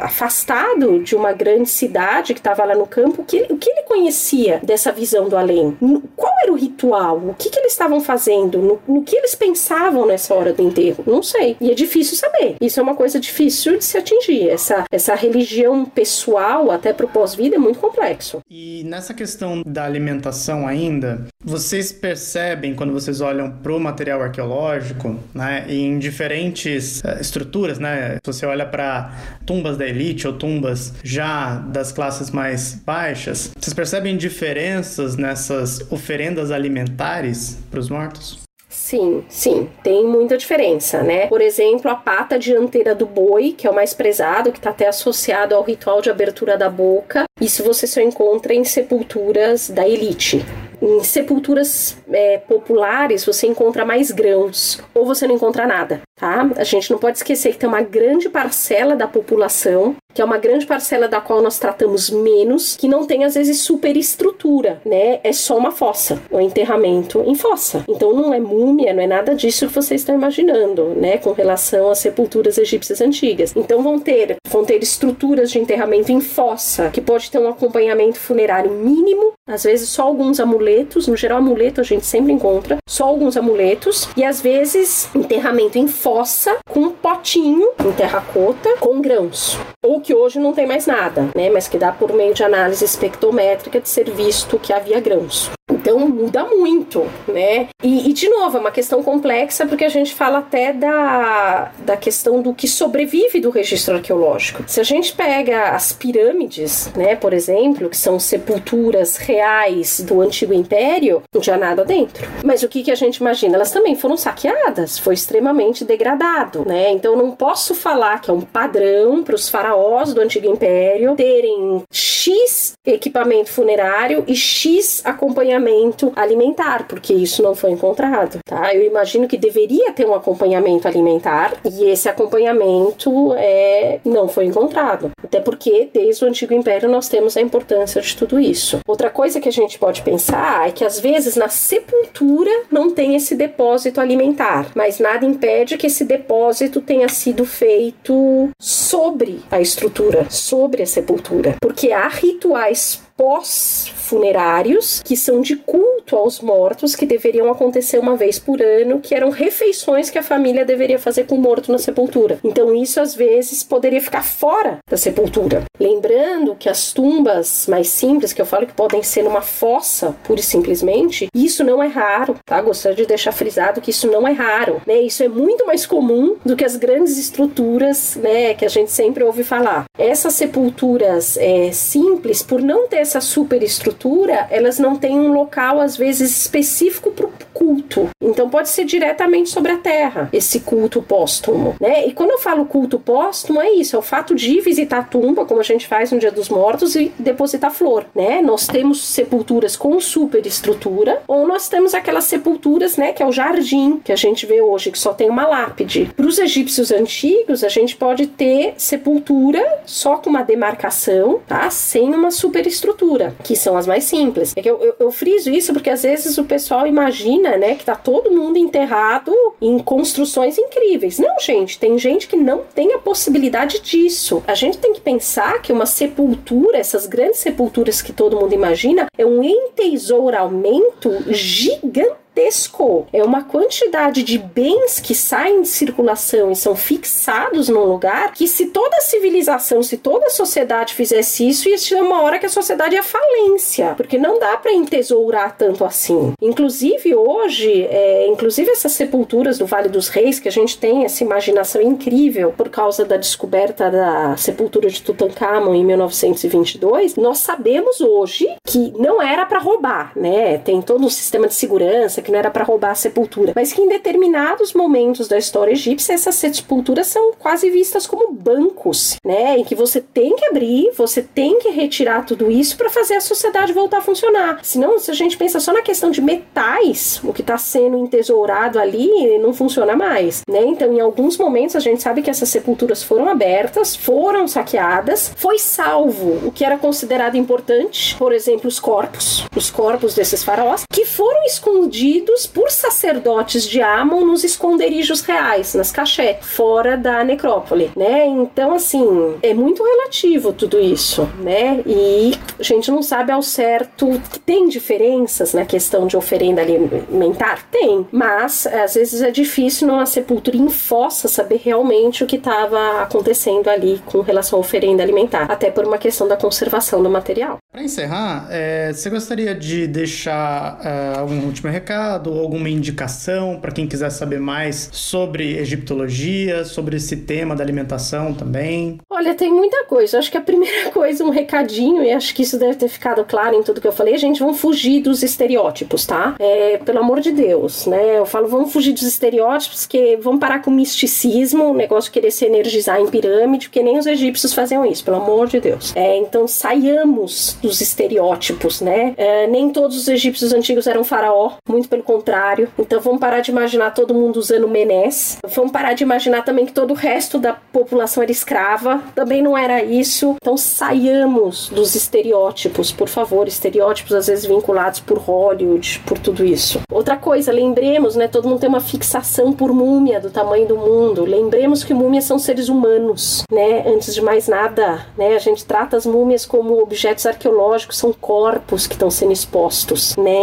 afastado de uma grande cidade que estava lá no campo, o que, o que ele conhecia dessa visão do além? Qual era o ritual? O que, que eles estavam fazendo? No, no que eles pensavam nessa hora do enterro? Não sei. E é difícil saber. Isso é uma coisa difícil de se atingir. Essa, essa religião pessoal, até pro pós-vida, é muito complexo. E nessa questão da alimentação ainda, vocês percebem quando vocês olham pro material arqueológico, né, em diferentes uh, estruturas, né? Se você olha para tumbas da elite ou tumbas já das classes mais baixas, vocês percebem diferenças nessas oferendas alimentares para os mortos? Sim, sim, tem muita diferença, né? Por exemplo, a pata dianteira do boi, que é o mais prezado, que está até associado ao ritual de abertura da boca, isso você só encontra em sepulturas da elite. Em sepulturas é, populares você encontra mais grãos ou você não encontra nada, tá? A gente não pode esquecer que tem uma grande parcela da população que é uma grande parcela da qual nós tratamos menos, que não tem às vezes superestrutura, né? É só uma fossa, um enterramento em fossa. Então não é múmia, não é nada disso que vocês estão imaginando, né? Com relação às sepulturas egípcias antigas. Então vão ter, vão ter estruturas de enterramento em fossa, que pode ter um acompanhamento funerário mínimo, às vezes só alguns amuletos, no geral amuleto a gente sempre encontra, só alguns amuletos, e às vezes enterramento em fossa com um potinho em terracota com grãos. Ou que hoje não tem mais nada, né? Mas que dá por meio de análise espectrométrica de ser visto que havia grãos. Então muda muito, né? E, e, de novo, é uma questão complexa porque a gente fala até da, da questão do que sobrevive do registro arqueológico. Se a gente pega as pirâmides, né, por exemplo, que são sepulturas reais do Antigo Império, não tinha nada dentro. Mas o que, que a gente imagina? Elas também foram saqueadas, foi extremamente degradado, né? Então não posso falar que é um padrão para os faraós do Antigo Império terem X equipamento funerário e X acompanhamento alimentar, porque isso não foi encontrado, tá? Eu imagino que deveria ter um acompanhamento alimentar e esse acompanhamento é não foi encontrado. Até porque desde o Antigo Império nós temos a importância de tudo isso. Outra coisa que a gente pode pensar é que às vezes na sepultura não tem esse depósito alimentar, mas nada impede que esse depósito tenha sido feito sobre a estrutura, sobre a sepultura, porque há rituais pós-funerários, que são de culto aos mortos, que deveriam acontecer uma vez por ano, que eram refeições que a família deveria fazer com o morto na sepultura. Então, isso às vezes poderia ficar fora da sepultura. Lembrando que as tumbas mais simples, que eu falo que podem ser numa fossa, pura e simplesmente, isso não é raro, tá? Gostaria de deixar frisado que isso não é raro, né? Isso é muito mais comum do que as grandes estruturas, né, que a gente sempre ouve falar. Essas sepulturas é, simples, por não ter essa superestrutura, elas não têm um local, às vezes, específico para o culto. Então, pode ser diretamente sobre a terra, esse culto póstumo, né? E quando eu falo culto póstumo, é isso, é o fato de visitar a tumba, como a gente faz no Dia dos Mortos, e depositar flor, né? Nós temos sepulturas com superestrutura, ou nós temos aquelas sepulturas, né, que é o jardim, que a gente vê hoje, que só tem uma lápide. Para os egípcios antigos, a gente pode ter sepultura só com uma demarcação, tá? Sem uma superestrutura estrutura, que são as mais simples. É que eu, eu, eu friso isso porque às vezes o pessoal imagina, né, que tá todo mundo enterrado em construções incríveis. Não, gente, tem gente que não tem a possibilidade disso. A gente tem que pensar que uma sepultura, essas grandes sepulturas que todo mundo imagina, é um entesouramento gigante gigantesco. É uma quantidade de bens que saem de circulação e são fixados num lugar que se toda civilização, se toda sociedade fizesse isso, ia chegar uma hora que a sociedade ia falência, porque não dá para entesourar tanto assim. Inclusive hoje, é, inclusive essas sepulturas do Vale dos Reis, que a gente tem essa imaginação incrível por causa da descoberta da sepultura de Tutankhamon em 1922, nós sabemos hoje que não era para roubar, né? Tem todo um sistema de segurança que não era para roubar a sepultura, mas que em determinados momentos da história egípcia essas sepulturas são quase vistas como bancos, né? Em que você tem que abrir, você tem que retirar tudo isso para fazer a sociedade voltar a funcionar. Senão, se a gente pensa só na questão de metais, o que está sendo entesourado ali não funciona mais, né? Então, em alguns momentos a gente sabe que essas sepulturas foram abertas, foram saqueadas, foi salvo o que era considerado importante, por exemplo, os corpos, os corpos desses faraós, que foram escondidos por sacerdotes de Amon nos esconderijos reais, nas cachés, fora da necrópole, né? Então, assim, é muito relativo tudo isso, né? E a gente não sabe ao certo tem diferenças na questão de oferenda alimentar? Tem, mas às vezes é difícil numa sepultura em fossa saber realmente o que estava acontecendo ali com relação à oferenda alimentar, até por uma questão da conservação do material. Para encerrar, é, você gostaria de deixar é, algum último recado alguma indicação para quem quiser saber mais sobre egiptologia, sobre esse tema da alimentação também? Olha, tem muita coisa. Acho que a primeira coisa, um recadinho, e acho que isso deve ter ficado claro em tudo que eu falei. Gente, vamos fugir dos estereótipos, tá? É, pelo amor de Deus, né? Eu falo, vamos fugir dos estereótipos, que vamos parar com o misticismo, o negócio de querer se energizar em pirâmide, porque nem os egípcios faziam isso, pelo amor de Deus. É, então saiamos dos estereótipos, né? É, nem todos os egípcios antigos eram faraó, muito pelo contrário. Então vamos parar de imaginar todo mundo usando menés. Vamos parar de imaginar também que todo o resto da população era escrava. Também não era isso. Então saiamos dos estereótipos, por favor, estereótipos às vezes vinculados por Hollywood, por tudo isso. Outra coisa, lembremos, né? Todo mundo tem uma fixação por múmia do tamanho do mundo. Lembremos que múmias são seres humanos, né? Antes de mais nada, né? A gente trata as múmias como objetos arqueológicos, são corpos que estão sendo expostos, né?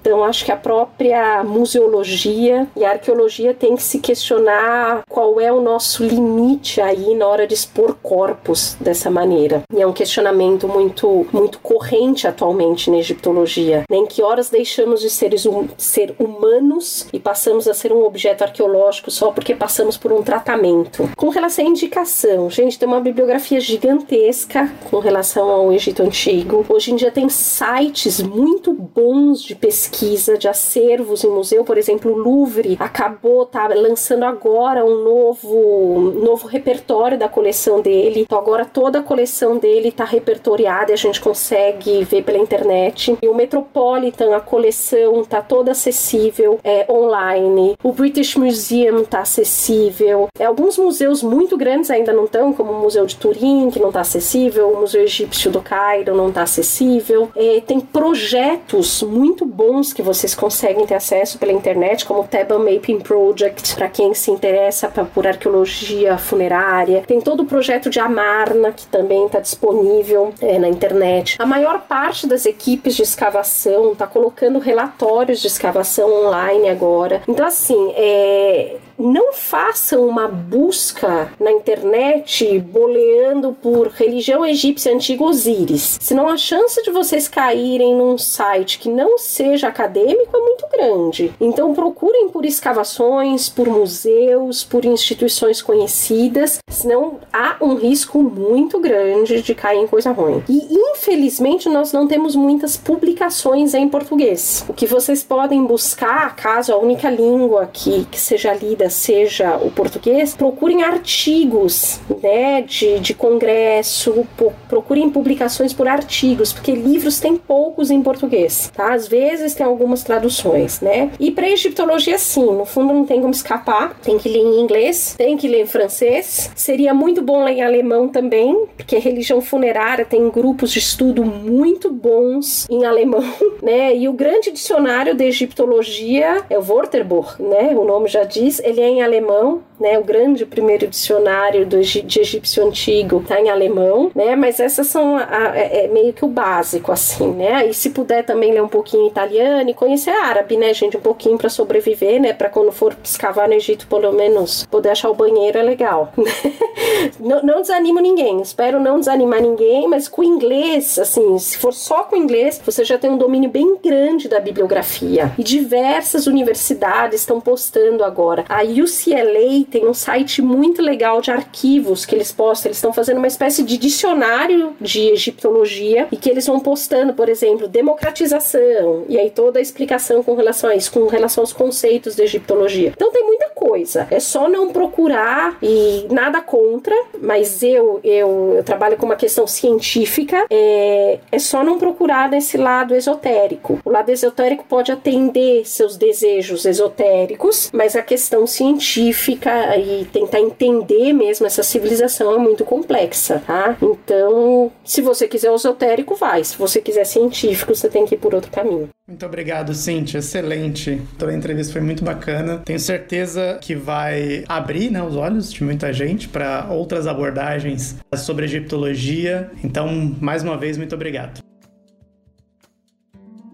Então acho que a própria museologia e a arqueologia tem que se questionar qual é o nosso limite aí na hora de expor corpos dessa maneira. E é um questionamento muito muito corrente atualmente na egiptologia. Em que horas deixamos de seres hum, ser humanos e passamos a ser um objeto arqueológico só porque passamos por um tratamento. Com relação à indicação, gente, tem uma bibliografia gigantesca com relação ao Egito Antigo. Hoje em dia tem sites muito bons de pesquisa, de acervos em museu, por exemplo, o Louvre acabou tá lançando agora um novo novo repertório da coleção dele. Então agora toda a coleção dele está repertoriada a gente consegue ver pela internet. E o Metropolitan, a coleção tá toda acessível é, online. O British Museum tá acessível. É, alguns museus muito grandes ainda não estão, como o Museu de Turim, que não está acessível, o Museu Egípcio do Cairo não está acessível. É, tem projetos muito bons que vocês conseguem ter acesso pela internet, como o Theban Mapping Project, para quem se interessa pra, por arqueologia funerária. Tem todo o projeto de Amarna, que também está disponível é, na internet. A maior parte das equipes de escavação está colocando relatórios de escavação online agora. Então, assim, é, não façam uma busca na internet boleando por religião egípcia antiga Osíris. Senão a chance de vocês caírem num site que não seja acadêmico é muito grande. Então procurem por escavações, por museus, por instituições conhecidas, senão há um risco muito grande de cair em coisa ruim. E infelizmente nós não temos muitas publicações em português. O que vocês podem buscar, caso a única língua que, que seja lida seja o português, procurem artigos né, de, de congresso, procurem publicações por artigos, porque livros tem poucos em português, tá? Às vezes tem algumas traduções, né? E para egiptologia, sim, no fundo não tem como escapar, tem que ler em inglês, tem que ler em francês, seria muito bom ler em alemão também, porque religião funerária tem grupos de estudo muito bons em alemão, né? E o grande dicionário de egiptologia é o Wörterbuch, né? O nome já diz, ele em alemão, né? O grande primeiro dicionário do, de egípcio antigo está em alemão, né? Mas essas são a, a, é, é meio que o básico, assim, né? E se puder também ler um pouquinho italiano e conhecer árabe, né, gente? Um pouquinho para sobreviver, né? Para quando for escavar no Egito, pelo menos poder achar o banheiro é legal. não, não desanimo ninguém, espero não desanimar ninguém, mas com inglês, assim, se for só com inglês, você já tem um domínio bem grande da bibliografia. E diversas universidades estão postando agora. A UCLA tem um site muito legal de arquivos que eles postam. Eles estão fazendo uma espécie de dicionário de egiptologia e que eles vão postando, por exemplo, democratização e aí toda a explicação com relação a isso, com relação aos conceitos de egiptologia. Então tem muita coisa. É só não procurar e nada contra, mas eu eu, eu trabalho com uma questão científica. É, é só não procurar nesse lado esotérico. O lado esotérico pode atender seus desejos esotéricos, mas a questão científica e tentar entender mesmo essa civilização é muito complexa, tá? Então, se você quiser esotérico, vai. Se você quiser científico, você tem que ir por outro caminho. Muito obrigado, Cintia. Excelente. Toda a entrevista foi muito bacana. Tenho certeza que vai abrir né, os olhos de muita gente para outras abordagens sobre egiptologia. Então, mais uma vez, muito obrigado.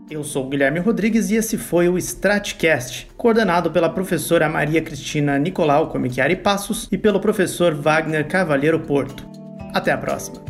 Eu sou Guilherme Rodrigues e esse foi o Stratcast, coordenado pela professora Maria Cristina Nicolau Comichiari Passos e pelo professor Wagner Cavalheiro Porto. Até a próxima!